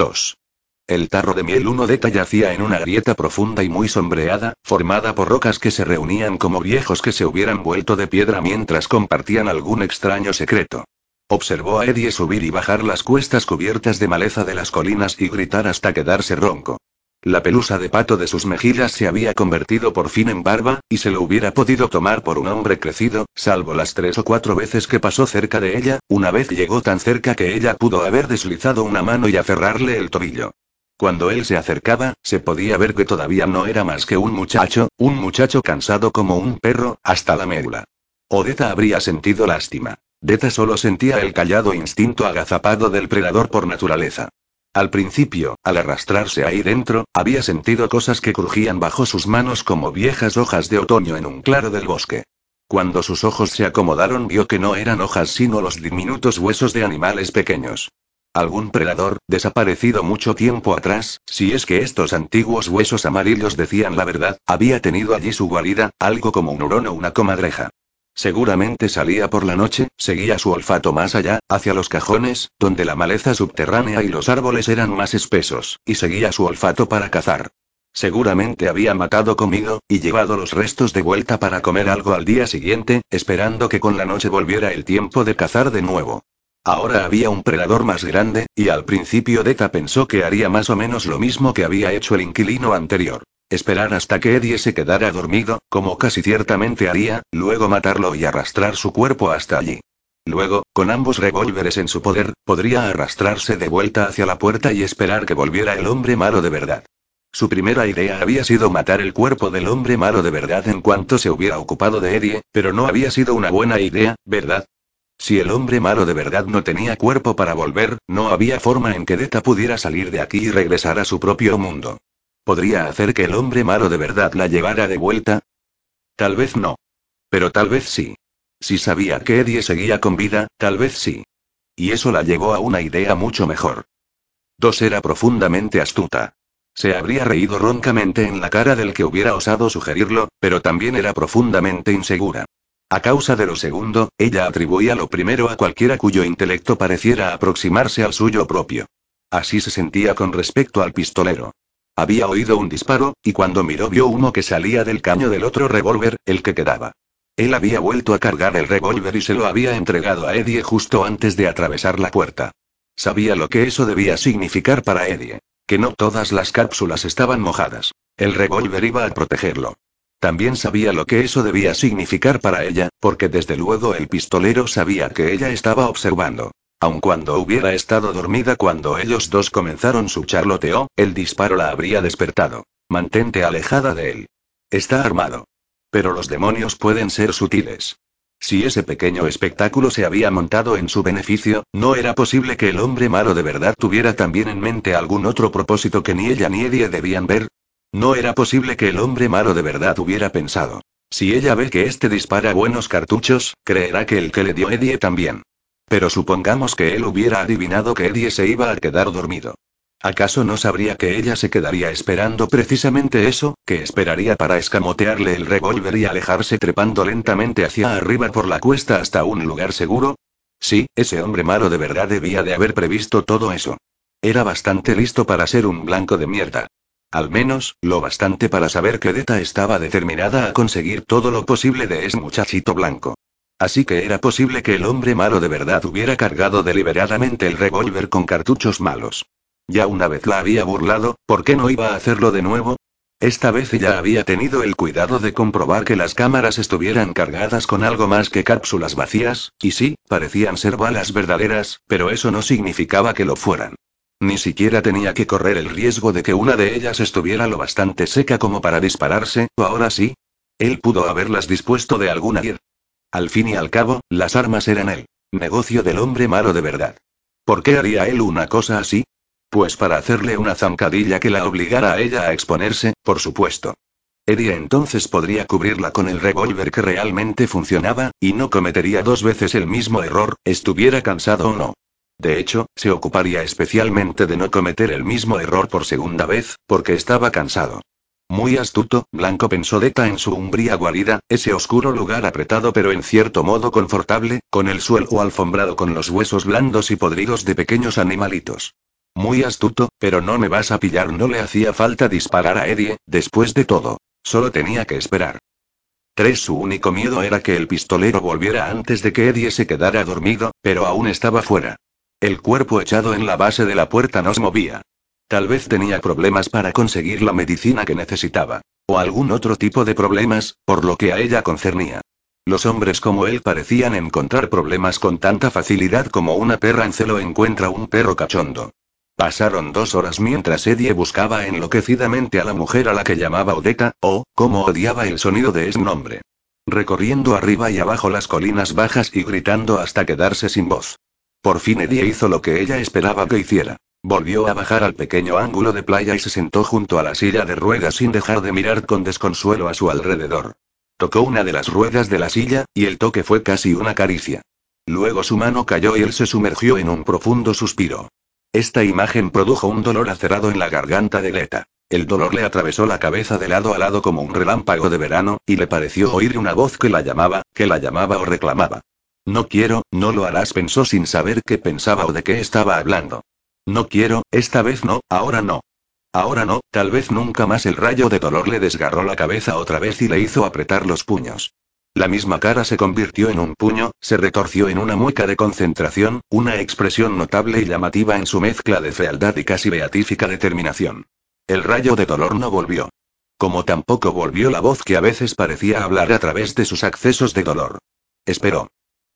2. El tarro de miel 1 Deta yacía en una grieta profunda y muy sombreada, formada por rocas que se reunían como viejos que se hubieran vuelto de piedra mientras compartían algún extraño secreto. Observó a Eddie subir y bajar las cuestas cubiertas de maleza de las colinas y gritar hasta quedarse ronco. La pelusa de pato de sus mejillas se había convertido por fin en barba, y se lo hubiera podido tomar por un hombre crecido, salvo las tres o cuatro veces que pasó cerca de ella, una vez llegó tan cerca que ella pudo haber deslizado una mano y aferrarle el tobillo. Cuando él se acercaba, se podía ver que todavía no era más que un muchacho, un muchacho cansado como un perro, hasta la médula. Odeta habría sentido lástima. Deta solo sentía el callado instinto agazapado del predador por naturaleza. Al principio, al arrastrarse ahí dentro, había sentido cosas que crujían bajo sus manos como viejas hojas de otoño en un claro del bosque. Cuando sus ojos se acomodaron vio que no eran hojas sino los diminutos huesos de animales pequeños. Algún predador, desaparecido mucho tiempo atrás, si es que estos antiguos huesos amarillos decían la verdad, había tenido allí su guarida, algo como un hurón o una comadreja. Seguramente salía por la noche, seguía su olfato más allá, hacia los cajones, donde la maleza subterránea y los árboles eran más espesos, y seguía su olfato para cazar. Seguramente había matado comido, y llevado los restos de vuelta para comer algo al día siguiente, esperando que con la noche volviera el tiempo de cazar de nuevo. Ahora había un predador más grande, y al principio Deta pensó que haría más o menos lo mismo que había hecho el inquilino anterior. Esperar hasta que Eddie se quedara dormido, como casi ciertamente haría, luego matarlo y arrastrar su cuerpo hasta allí. Luego, con ambos revólveres en su poder, podría arrastrarse de vuelta hacia la puerta y esperar que volviera el hombre malo de verdad. Su primera idea había sido matar el cuerpo del hombre malo de verdad en cuanto se hubiera ocupado de Eddie, pero no había sido una buena idea, ¿verdad? Si el hombre malo de verdad no tenía cuerpo para volver, no había forma en que Deta pudiera salir de aquí y regresar a su propio mundo. ¿Podría hacer que el hombre malo de verdad la llevara de vuelta? Tal vez no. Pero tal vez sí. Si sabía que Eddie seguía con vida, tal vez sí. Y eso la llevó a una idea mucho mejor. Dos era profundamente astuta. Se habría reído roncamente en la cara del que hubiera osado sugerirlo, pero también era profundamente insegura. A causa de lo segundo, ella atribuía lo primero a cualquiera cuyo intelecto pareciera aproximarse al suyo propio. Así se sentía con respecto al pistolero. Había oído un disparo, y cuando miró vio uno que salía del caño del otro revólver, el que quedaba. Él había vuelto a cargar el revólver y se lo había entregado a Eddie justo antes de atravesar la puerta. Sabía lo que eso debía significar para Eddie. Que no todas las cápsulas estaban mojadas. El revólver iba a protegerlo. También sabía lo que eso debía significar para ella, porque desde luego el pistolero sabía que ella estaba observando. Aun cuando hubiera estado dormida cuando ellos dos comenzaron su charloteo, el disparo la habría despertado. Mantente alejada de él. Está armado. Pero los demonios pueden ser sutiles. Si ese pequeño espectáculo se había montado en su beneficio, no era posible que el hombre malo de verdad tuviera también en mente algún otro propósito que ni ella ni Eddie debían ver. No era posible que el hombre malo de verdad hubiera pensado. Si ella ve que este dispara buenos cartuchos, creerá que el que le dio Eddie también. Pero supongamos que él hubiera adivinado que Eddie se iba a quedar dormido. ¿Acaso no sabría que ella se quedaría esperando precisamente eso, que esperaría para escamotearle el revólver y alejarse trepando lentamente hacia arriba por la cuesta hasta un lugar seguro? Sí, ese hombre malo de verdad debía de haber previsto todo eso. Era bastante listo para ser un blanco de mierda. Al menos, lo bastante para saber que Deta estaba determinada a conseguir todo lo posible de ese muchachito blanco. Así que era posible que el hombre malo de verdad hubiera cargado deliberadamente el revólver con cartuchos malos. Ya una vez la había burlado, ¿por qué no iba a hacerlo de nuevo? Esta vez ella había tenido el cuidado de comprobar que las cámaras estuvieran cargadas con algo más que cápsulas vacías, y sí, parecían ser balas verdaderas, pero eso no significaba que lo fueran. Ni siquiera tenía que correr el riesgo de que una de ellas estuviera lo bastante seca como para dispararse, o ahora sí. Él pudo haberlas dispuesto de alguna manera. Al fin y al cabo, las armas eran el negocio del hombre malo de verdad. ¿Por qué haría él una cosa así? Pues para hacerle una zancadilla que la obligara a ella a exponerse, por supuesto. Eddie entonces podría cubrirla con el revólver que realmente funcionaba, y no cometería dos veces el mismo error, estuviera cansado o no. De hecho, se ocuparía especialmente de no cometer el mismo error por segunda vez, porque estaba cansado. Muy astuto, Blanco pensó Deta en su umbría guarida, ese oscuro lugar apretado pero en cierto modo confortable, con el suelo alfombrado con los huesos blandos y podridos de pequeños animalitos. Muy astuto, pero no me vas a pillar. No le hacía falta disparar a Eddie, después de todo. Solo tenía que esperar. 3. Su único miedo era que el pistolero volviera antes de que Eddie se quedara dormido, pero aún estaba fuera. El cuerpo echado en la base de la puerta no se movía. Tal vez tenía problemas para conseguir la medicina que necesitaba. O algún otro tipo de problemas, por lo que a ella concernía. Los hombres como él parecían encontrar problemas con tanta facilidad como una perra en celo encuentra un perro cachondo. Pasaron dos horas mientras Eddie buscaba enloquecidamente a la mujer a la que llamaba Odetta, o, como odiaba el sonido de ese nombre. Recorriendo arriba y abajo las colinas bajas y gritando hasta quedarse sin voz. Por fin Eddie hizo lo que ella esperaba que hiciera. Volvió a bajar al pequeño ángulo de playa y se sentó junto a la silla de ruedas sin dejar de mirar con desconsuelo a su alrededor. Tocó una de las ruedas de la silla, y el toque fue casi una caricia. Luego su mano cayó y él se sumergió en un profundo suspiro. Esta imagen produjo un dolor acerado en la garganta de Leta. El dolor le atravesó la cabeza de lado a lado como un relámpago de verano, y le pareció oír una voz que la llamaba, que la llamaba o reclamaba. No quiero, no lo harás, pensó sin saber qué pensaba o de qué estaba hablando. No quiero, esta vez no, ahora no. Ahora no, tal vez nunca más el rayo de dolor le desgarró la cabeza otra vez y le hizo apretar los puños. La misma cara se convirtió en un puño, se retorció en una mueca de concentración, una expresión notable y llamativa en su mezcla de fealdad y casi beatífica determinación. El rayo de dolor no volvió. Como tampoco volvió la voz que a veces parecía hablar a través de sus accesos de dolor. Esperó.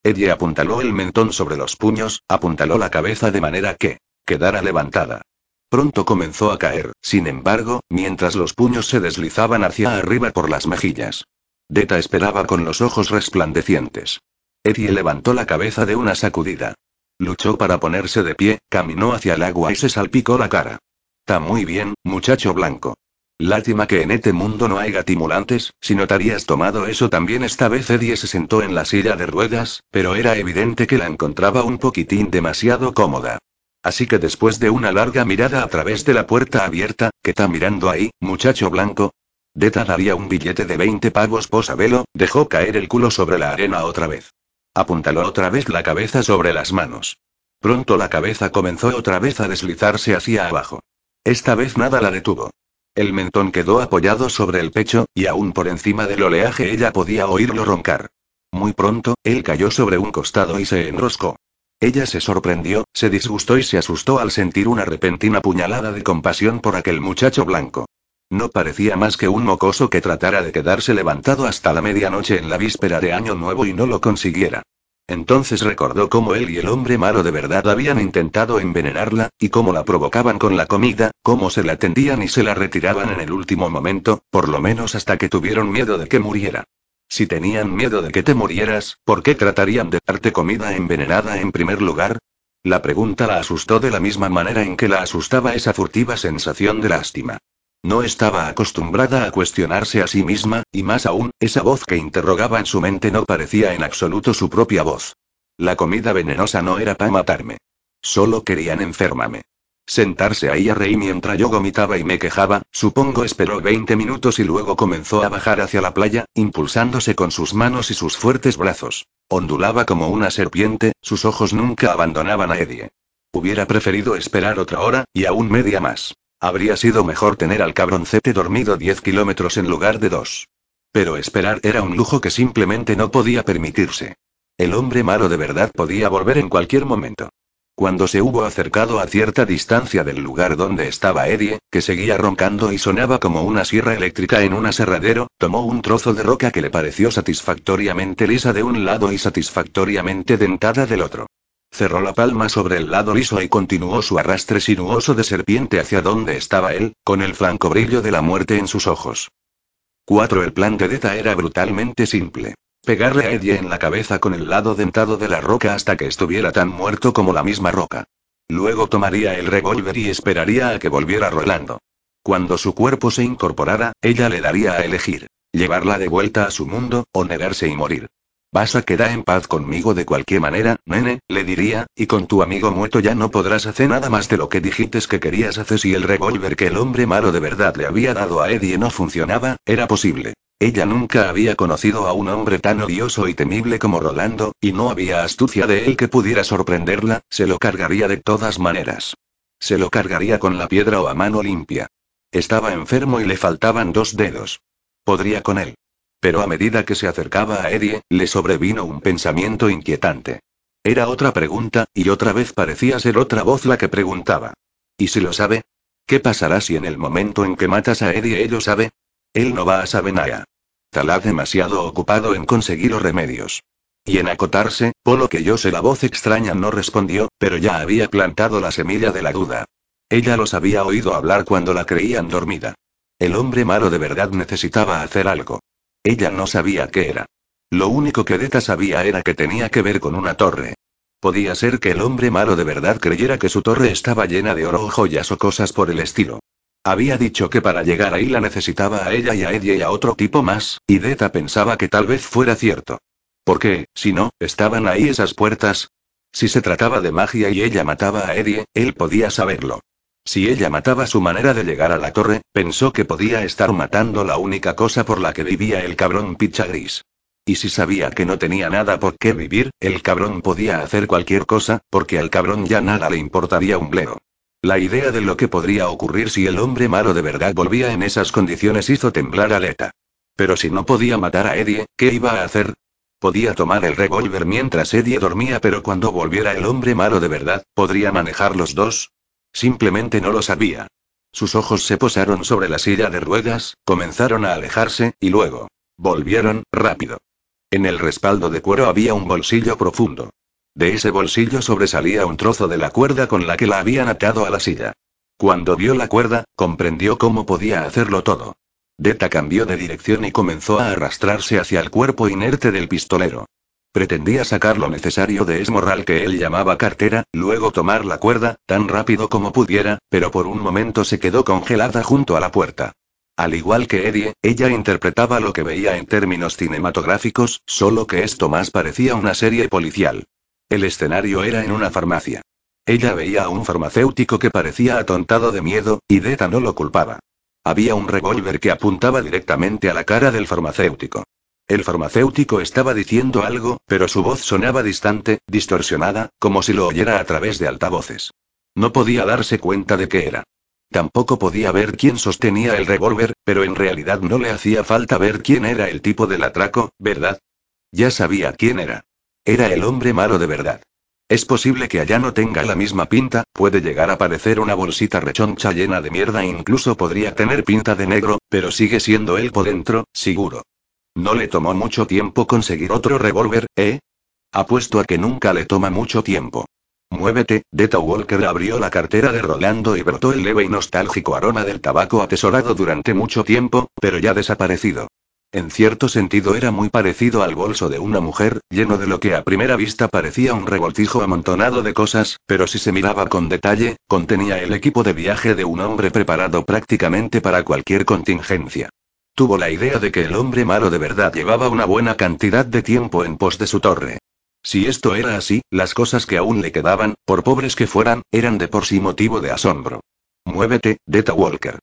Eddie apuntaló el mentón sobre los puños, apuntaló la cabeza de manera que, quedara levantada. Pronto comenzó a caer, sin embargo, mientras los puños se deslizaban hacia arriba por las mejillas. Deta esperaba con los ojos resplandecientes. Eddie levantó la cabeza de una sacudida. Luchó para ponerse de pie, caminó hacia el agua y se salpicó la cara. Está muy bien, muchacho blanco. Lástima que en este mundo no hay gatimulantes, si no te habías tomado eso también esta vez Eddie se sentó en la silla de ruedas, pero era evidente que la encontraba un poquitín demasiado cómoda. Así que después de una larga mirada a través de la puerta abierta, ¿qué está mirando ahí, muchacho blanco? Deta daría un billete de 20 pavos posabelo, dejó caer el culo sobre la arena otra vez. Apuntaló otra vez la cabeza sobre las manos. Pronto la cabeza comenzó otra vez a deslizarse hacia abajo. Esta vez nada la detuvo. El mentón quedó apoyado sobre el pecho, y aún por encima del oleaje ella podía oírlo roncar. Muy pronto, él cayó sobre un costado y se enroscó. Ella se sorprendió, se disgustó y se asustó al sentir una repentina puñalada de compasión por aquel muchacho blanco. No parecía más que un mocoso que tratara de quedarse levantado hasta la medianoche en la víspera de Año Nuevo y no lo consiguiera. Entonces recordó cómo él y el hombre malo de verdad habían intentado envenenarla, y cómo la provocaban con la comida, cómo se la tendían y se la retiraban en el último momento, por lo menos hasta que tuvieron miedo de que muriera. Si tenían miedo de que te murieras, ¿por qué tratarían de darte comida envenenada en primer lugar? La pregunta la asustó de la misma manera en que la asustaba esa furtiva sensación de lástima. No estaba acostumbrada a cuestionarse a sí misma, y más aún, esa voz que interrogaba en su mente no parecía en absoluto su propia voz. La comida venenosa no era para matarme. Solo querían enfermarme. Sentarse ahí a reír mientras yo vomitaba y me quejaba, supongo esperó 20 minutos y luego comenzó a bajar hacia la playa, impulsándose con sus manos y sus fuertes brazos. Ondulaba como una serpiente, sus ojos nunca abandonaban a Eddie. Hubiera preferido esperar otra hora, y aún media más. Habría sido mejor tener al cabroncete dormido 10 kilómetros en lugar de dos. Pero esperar era un lujo que simplemente no podía permitirse. El hombre malo de verdad podía volver en cualquier momento. Cuando se hubo acercado a cierta distancia del lugar donde estaba Eddie, que seguía roncando y sonaba como una sierra eléctrica en un aserradero, tomó un trozo de roca que le pareció satisfactoriamente lisa de un lado y satisfactoriamente dentada del otro. Cerró la palma sobre el lado liso y continuó su arrastre sinuoso de serpiente hacia donde estaba él, con el flanco brillo de la muerte en sus ojos. 4. El plan de Deta era brutalmente simple. Pegarle a Eddie en la cabeza con el lado dentado de la roca hasta que estuviera tan muerto como la misma roca. Luego tomaría el revólver y esperaría a que volviera Rolando. Cuando su cuerpo se incorporara, ella le daría a elegir. Llevarla de vuelta a su mundo, o negarse y morir. Vas a quedar en paz conmigo de cualquier manera, nene, le diría, y con tu amigo muerto ya no podrás hacer nada más de lo que dijiste que querías hacer si el revólver que el hombre malo de verdad le había dado a Eddie no funcionaba, era posible. Ella nunca había conocido a un hombre tan odioso y temible como Rolando, y no había astucia de él que pudiera sorprenderla, se lo cargaría de todas maneras. Se lo cargaría con la piedra o a mano limpia. Estaba enfermo y le faltaban dos dedos. Podría con él. Pero a medida que se acercaba a Eddie, le sobrevino un pensamiento inquietante. Era otra pregunta, y otra vez parecía ser otra voz la que preguntaba. ¿Y si lo sabe? ¿Qué pasará si en el momento en que matas a Eddie él lo sabe? Él no va a saber nada. Talad demasiado ocupado en conseguir los remedios. Y en acotarse, por lo que yo sé la voz extraña no respondió, pero ya había plantado la semilla de la duda. Ella los había oído hablar cuando la creían dormida. El hombre malo de verdad necesitaba hacer algo. Ella no sabía qué era. Lo único que Deta sabía era que tenía que ver con una torre. Podía ser que el hombre malo de verdad creyera que su torre estaba llena de oro o joyas o cosas por el estilo. Había dicho que para llegar ahí la necesitaba a ella y a Eddie y a otro tipo más, y Deta pensaba que tal vez fuera cierto. Porque, si no, estaban ahí esas puertas. Si se trataba de magia y ella mataba a Eddie, él podía saberlo. Si ella mataba su manera de llegar a la torre, pensó que podía estar matando la única cosa por la que vivía el cabrón picha gris. Y si sabía que no tenía nada por qué vivir, el cabrón podía hacer cualquier cosa, porque al cabrón ya nada le importaría un bledo. La idea de lo que podría ocurrir si el hombre malo de verdad volvía en esas condiciones hizo temblar a Leta. Pero si no podía matar a Eddie, ¿qué iba a hacer? Podía tomar el revólver mientras Eddie dormía, pero cuando volviera el hombre malo de verdad, ¿podría manejar los dos? Simplemente no lo sabía. Sus ojos se posaron sobre la silla de ruedas, comenzaron a alejarse, y luego. Volvieron, rápido. En el respaldo de cuero había un bolsillo profundo. De ese bolsillo sobresalía un trozo de la cuerda con la que la habían atado a la silla. Cuando vio la cuerda, comprendió cómo podía hacerlo todo. Deta cambió de dirección y comenzó a arrastrarse hacia el cuerpo inerte del pistolero. Pretendía sacar lo necesario de Esmorral que él llamaba cartera, luego tomar la cuerda, tan rápido como pudiera, pero por un momento se quedó congelada junto a la puerta. Al igual que Eddie, ella interpretaba lo que veía en términos cinematográficos, solo que esto más parecía una serie policial. El escenario era en una farmacia. Ella veía a un farmacéutico que parecía atontado de miedo, y Deta no lo culpaba. Había un revólver que apuntaba directamente a la cara del farmacéutico. El farmacéutico estaba diciendo algo, pero su voz sonaba distante, distorsionada, como si lo oyera a través de altavoces. No podía darse cuenta de qué era. Tampoco podía ver quién sostenía el revólver, pero en realidad no le hacía falta ver quién era el tipo del atraco, ¿verdad? Ya sabía quién era. Era el hombre malo de verdad. Es posible que allá no tenga la misma pinta, puede llegar a parecer una bolsita rechoncha llena de mierda e incluso podría tener pinta de negro, pero sigue siendo él por dentro, seguro. No le tomó mucho tiempo conseguir otro revólver, ¿eh? Apuesto a que nunca le toma mucho tiempo. Muévete, Deta Walker abrió la cartera de Rolando y brotó el leve y nostálgico aroma del tabaco atesorado durante mucho tiempo, pero ya desaparecido. En cierto sentido era muy parecido al bolso de una mujer, lleno de lo que a primera vista parecía un revoltijo amontonado de cosas, pero si se miraba con detalle, contenía el equipo de viaje de un hombre preparado prácticamente para cualquier contingencia. Tuvo la idea de que el hombre malo de verdad llevaba una buena cantidad de tiempo en pos de su torre. Si esto era así, las cosas que aún le quedaban, por pobres que fueran, eran de por sí motivo de asombro. Muévete, Deta Walker.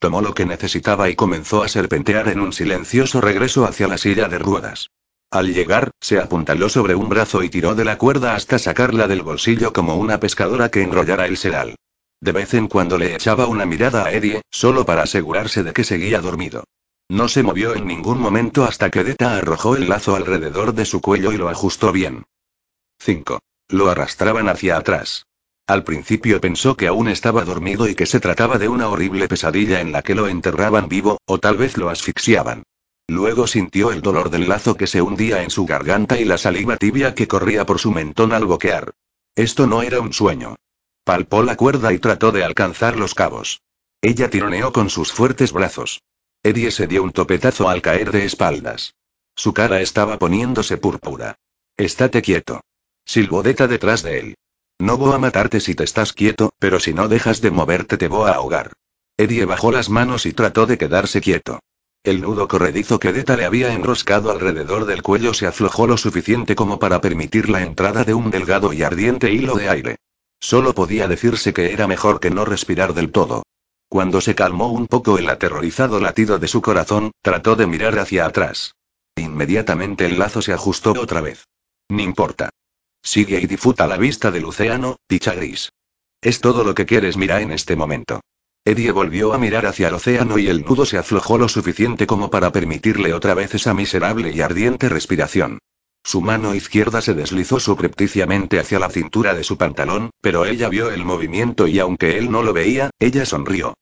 Tomó lo que necesitaba y comenzó a serpentear en un silencioso regreso hacia la silla de ruedas. Al llegar, se apuntaló sobre un brazo y tiró de la cuerda hasta sacarla del bolsillo como una pescadora que enrollara el sedal. De vez en cuando le echaba una mirada a Eddie, solo para asegurarse de que seguía dormido. No se movió en ningún momento hasta que Deta arrojó el lazo alrededor de su cuello y lo ajustó bien. 5. Lo arrastraban hacia atrás. Al principio pensó que aún estaba dormido y que se trataba de una horrible pesadilla en la que lo enterraban vivo, o tal vez lo asfixiaban. Luego sintió el dolor del lazo que se hundía en su garganta y la saliva tibia que corría por su mentón al boquear. Esto no era un sueño. Palpó la cuerda y trató de alcanzar los cabos. Ella tironeó con sus fuertes brazos. Eddie se dio un topetazo al caer de espaldas. Su cara estaba poniéndose púrpura. Estate quieto. Silbó detrás de él. No voy a matarte si te estás quieto, pero si no dejas de moverte te voy a ahogar. Eddie bajó las manos y trató de quedarse quieto. El nudo corredizo que Deta le había enroscado alrededor del cuello se aflojó lo suficiente como para permitir la entrada de un delgado y ardiente hilo de aire. Solo podía decirse que era mejor que no respirar del todo. Cuando se calmó un poco el aterrorizado latido de su corazón, trató de mirar hacia atrás. Inmediatamente el lazo se ajustó otra vez. No importa. Sigue y disfruta la vista del océano, dicha gris. ¿Es todo lo que quieres mirar en este momento? Eddie volvió a mirar hacia el océano y el nudo se aflojó lo suficiente como para permitirle otra vez esa miserable y ardiente respiración. Su mano izquierda se deslizó subrepticiamente hacia la cintura de su pantalón, pero ella vio el movimiento y aunque él no lo veía, ella sonrió.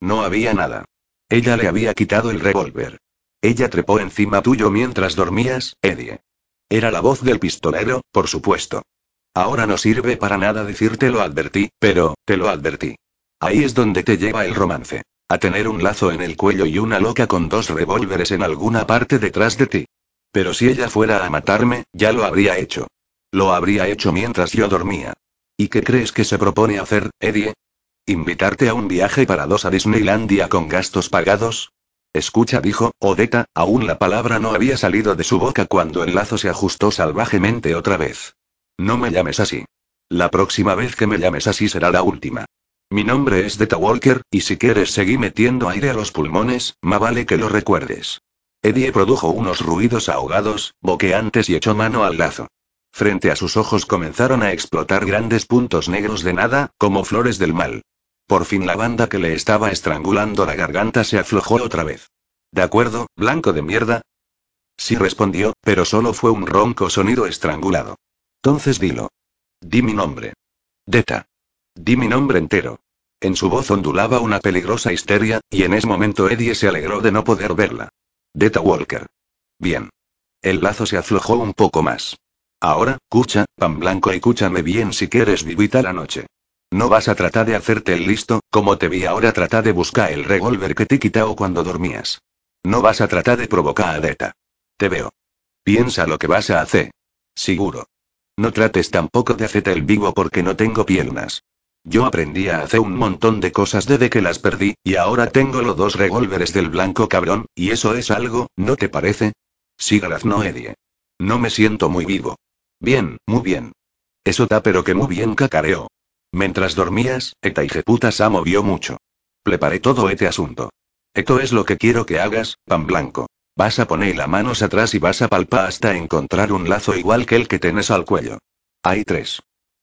No había nada. Ella le había quitado el revólver. Ella trepó encima tuyo mientras dormías, Eddie. Era la voz del pistolero, por supuesto. Ahora no sirve para nada decirte lo advertí, pero, te lo advertí. Ahí es donde te lleva el romance. A tener un lazo en el cuello y una loca con dos revólveres en alguna parte detrás de ti. Pero si ella fuera a matarme, ya lo habría hecho. Lo habría hecho mientras yo dormía. ¿Y qué crees que se propone hacer, Eddie? ¿Invitarte a un viaje para dos a Disneylandia con gastos pagados? Escucha, dijo, Odeta, aún la palabra no había salido de su boca cuando el lazo se ajustó salvajemente otra vez. No me llames así. La próxima vez que me llames así será la última. Mi nombre es Deta Walker, y si quieres seguir metiendo aire a los pulmones, más vale que lo recuerdes. Eddie produjo unos ruidos ahogados, boqueantes y echó mano al lazo. Frente a sus ojos comenzaron a explotar grandes puntos negros de nada, como flores del mal. Por fin la banda que le estaba estrangulando la garganta se aflojó otra vez. ¿De acuerdo, blanco de mierda? Sí respondió, pero solo fue un ronco sonido estrangulado. Entonces dilo. Di mi nombre. Deta. Di mi nombre entero. En su voz ondulaba una peligrosa histeria, y en ese momento Eddie se alegró de no poder verla. Deta Walker. Bien. El lazo se aflojó un poco más. Ahora, cucha, pan blanco y cúchame bien si quieres vivir la noche. No vas a tratar de hacerte el listo, como te vi ahora tratar de buscar el revólver que te quitado cuando dormías. No vas a tratar de provocar a Deta. Te veo. Piensa lo que vas a hacer. Seguro. No trates tampoco de hacerte el vivo porque no tengo piernas. Yo aprendí a hacer un montón de cosas desde que las perdí, y ahora tengo los dos revólveres del blanco cabrón, y eso es algo, ¿no te parece? Sí, no Eddie. No me siento muy vivo. Bien, muy bien. Eso da pero que muy bien cacareó. Mientras dormías, Eta y se movió mucho. Preparé todo este asunto. Esto es lo que quiero que hagas, pan blanco. Vas a poner las manos atrás y vas a palpar hasta encontrar un lazo igual que el que tienes al cuello. Hay tres.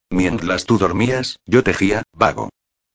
Mientras tú dormías, yo tejía, vago.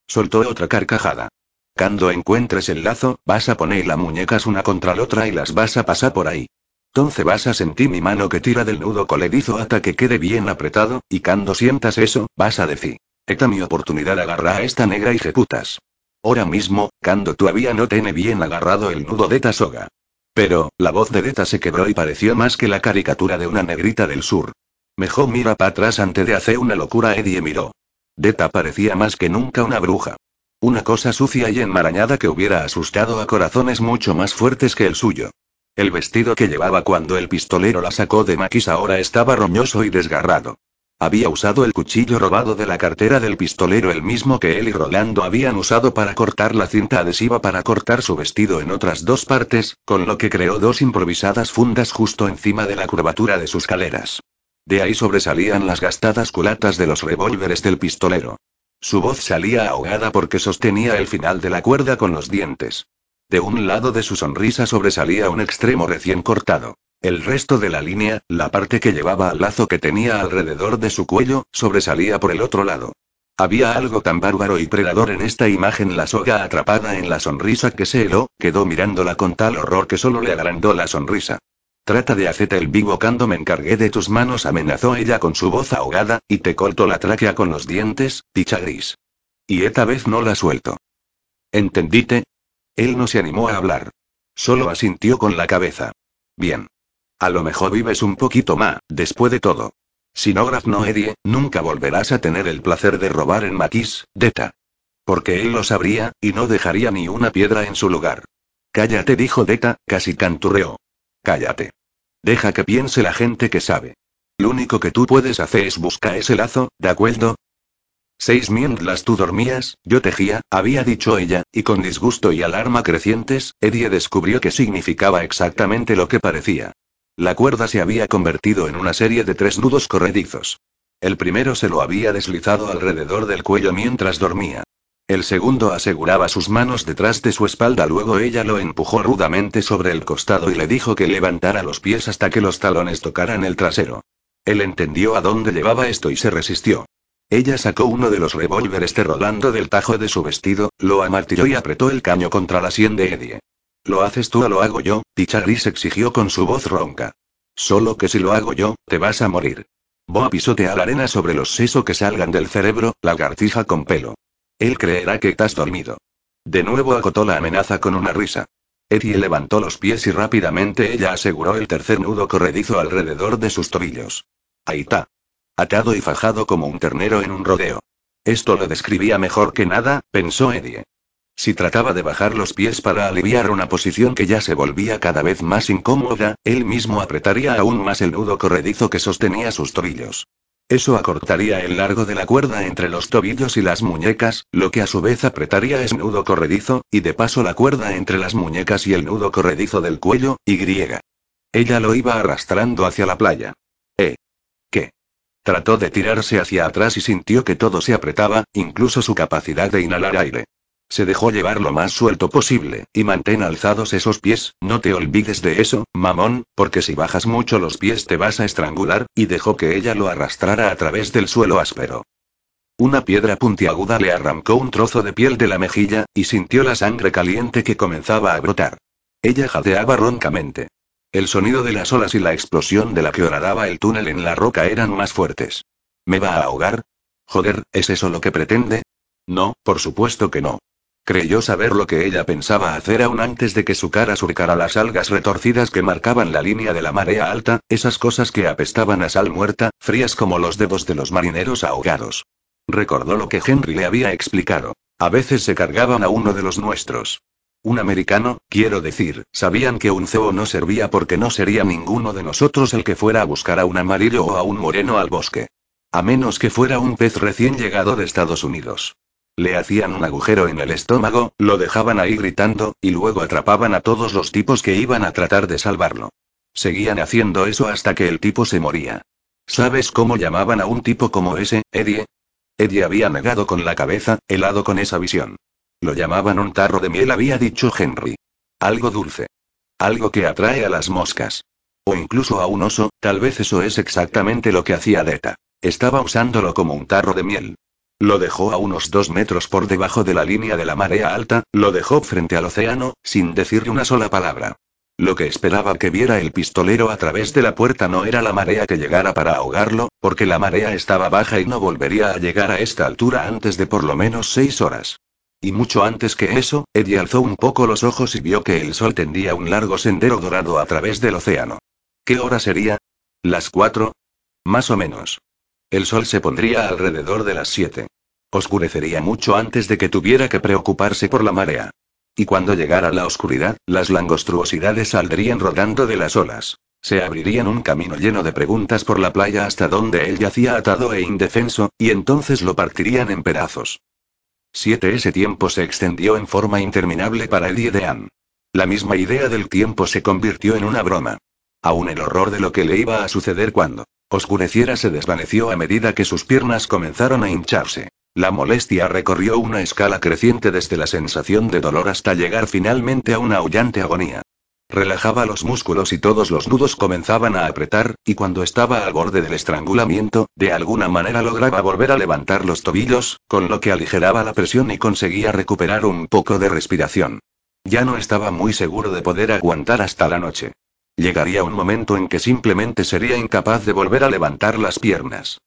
Soltó otra carcajada. Cuando encuentres el lazo, vas a poner las muñecas una contra la otra y las vas a pasar por ahí. Entonces vas a sentir mi mano que tira del nudo coledizo hasta que quede bien apretado, y cuando sientas eso, vas a decir, esta mi oportunidad agarra a esta negra y jeputas. Ahora mismo, cuando todavía no tiene bien agarrado el nudo de esta soga. Pero, la voz de Deta se quebró y pareció más que la caricatura de una negrita del sur. Mejor mira para atrás antes de hacer una locura. Eddie miró. Deta parecía más que nunca una bruja. Una cosa sucia y enmarañada que hubiera asustado a corazones mucho más fuertes que el suyo. El vestido que llevaba cuando el pistolero la sacó de Maquis ahora estaba roñoso y desgarrado. Había usado el cuchillo robado de la cartera del pistolero, el mismo que él y Rolando habían usado para cortar la cinta adhesiva para cortar su vestido en otras dos partes, con lo que creó dos improvisadas fundas justo encima de la curvatura de sus caleras. De ahí sobresalían las gastadas culatas de los revólveres del pistolero. Su voz salía ahogada porque sostenía el final de la cuerda con los dientes. De un lado de su sonrisa sobresalía un extremo recién cortado. El resto de la línea, la parte que llevaba al lazo que tenía alrededor de su cuello, sobresalía por el otro lado. Había algo tan bárbaro y predador en esta imagen, la soga atrapada en la sonrisa que se heló, quedó mirándola con tal horror que solo le agrandó la sonrisa. Trata de hacerte el vivo cuando me encargué de tus manos, amenazó ella con su voz ahogada, y te corto la tráquea con los dientes, picha gris. Y esta vez no la suelto. ¿Entendite? Él no se animó a hablar. Solo asintió con la cabeza. Bien. A lo mejor vives un poquito más, después de todo. Si no no Eddie, nunca volverás a tener el placer de robar en Maquis, Deta. Porque él lo sabría, y no dejaría ni una piedra en su lugar. Cállate, dijo Deta, casi canturreó. Cállate. Deja que piense la gente que sabe. Lo único que tú puedes hacer es buscar ese lazo, ¿de acuerdo? Seis mientras tú dormías, yo tejía, había dicho ella, y con disgusto y alarma crecientes, Eddie descubrió que significaba exactamente lo que parecía. La cuerda se había convertido en una serie de tres nudos corredizos. El primero se lo había deslizado alrededor del cuello mientras dormía. El segundo aseguraba sus manos detrás de su espalda, luego ella lo empujó rudamente sobre el costado y le dijo que levantara los pies hasta que los talones tocaran el trasero. Él entendió a dónde llevaba esto y se resistió. Ella sacó uno de los revólveres de Rolando del tajo de su vestido, lo amartilló y apretó el caño contra la sien de Eddie. ¿Lo haces tú o lo hago yo? Dicha Gris exigió con su voz ronca. Solo que si lo hago yo, te vas a morir. Boa pisotea la arena sobre los sesos que salgan del cerebro, lagartija con pelo. Él creerá que estás dormido. De nuevo acotó la amenaza con una risa. Eddie levantó los pies y rápidamente ella aseguró el tercer nudo corredizo alrededor de sus tobillos. Ahí está. Atado y fajado como un ternero en un rodeo. Esto lo describía mejor que nada, pensó Eddie. Si trataba de bajar los pies para aliviar una posición que ya se volvía cada vez más incómoda, él mismo apretaría aún más el nudo corredizo que sostenía sus tobillos. Eso acortaría el largo de la cuerda entre los tobillos y las muñecas, lo que a su vez apretaría ese nudo corredizo, y de paso la cuerda entre las muñecas y el nudo corredizo del cuello, y griega. Ella lo iba arrastrando hacia la playa. ¿Eh? ¿Qué? Trató de tirarse hacia atrás y sintió que todo se apretaba, incluso su capacidad de inhalar aire. Se dejó llevar lo más suelto posible, y mantén alzados esos pies, no te olvides de eso, mamón, porque si bajas mucho los pies te vas a estrangular, y dejó que ella lo arrastrara a través del suelo áspero. Una piedra puntiaguda le arrancó un trozo de piel de la mejilla, y sintió la sangre caliente que comenzaba a brotar. Ella jadeaba roncamente. El sonido de las olas y la explosión de la que horadaba el túnel en la roca eran más fuertes. ¿Me va a ahogar? Joder, ¿es eso lo que pretende? No, por supuesto que no. Creyó saber lo que ella pensaba hacer aún antes de que su cara surcara las algas retorcidas que marcaban la línea de la marea alta, esas cosas que apestaban a sal muerta, frías como los dedos de los marineros ahogados. Recordó lo que Henry le había explicado. A veces se cargaban a uno de los nuestros. Un americano, quiero decir, sabían que un cebo no servía porque no sería ninguno de nosotros el que fuera a buscar a un amarillo o a un moreno al bosque. A menos que fuera un pez recién llegado de Estados Unidos. Le hacían un agujero en el estómago, lo dejaban ahí gritando, y luego atrapaban a todos los tipos que iban a tratar de salvarlo. Seguían haciendo eso hasta que el tipo se moría. ¿Sabes cómo llamaban a un tipo como ese, Eddie? Eddie había negado con la cabeza, helado con esa visión. Lo llamaban un tarro de miel, había dicho Henry. Algo dulce. Algo que atrae a las moscas. O incluso a un oso, tal vez eso es exactamente lo que hacía Deta. Estaba usándolo como un tarro de miel. Lo dejó a unos dos metros por debajo de la línea de la marea alta, lo dejó frente al océano, sin decirle una sola palabra. Lo que esperaba que viera el pistolero a través de la puerta no era la marea que llegara para ahogarlo, porque la marea estaba baja y no volvería a llegar a esta altura antes de por lo menos seis horas. Y mucho antes que eso, Eddie alzó un poco los ojos y vio que el sol tendía un largo sendero dorado a través del océano. ¿Qué hora sería? ¿Las cuatro? Más o menos. El sol se pondría alrededor de las 7. Oscurecería mucho antes de que tuviera que preocuparse por la marea. Y cuando llegara la oscuridad, las langostruosidades saldrían rodando de las olas. Se abrirían un camino lleno de preguntas por la playa hasta donde él yacía atado e indefenso, y entonces lo partirían en pedazos. Siete ese tiempo se extendió en forma interminable para Eddie Dean. La misma idea del tiempo se convirtió en una broma. Aún el horror de lo que le iba a suceder cuando oscureciera se desvaneció a medida que sus piernas comenzaron a hincharse. La molestia recorrió una escala creciente desde la sensación de dolor hasta llegar finalmente a una aullante agonía. Relajaba los músculos y todos los nudos comenzaban a apretar, y cuando estaba al borde del estrangulamiento, de alguna manera lograba volver a levantar los tobillos, con lo que aligeraba la presión y conseguía recuperar un poco de respiración. Ya no estaba muy seguro de poder aguantar hasta la noche. Llegaría un momento en que simplemente sería incapaz de volver a levantar las piernas.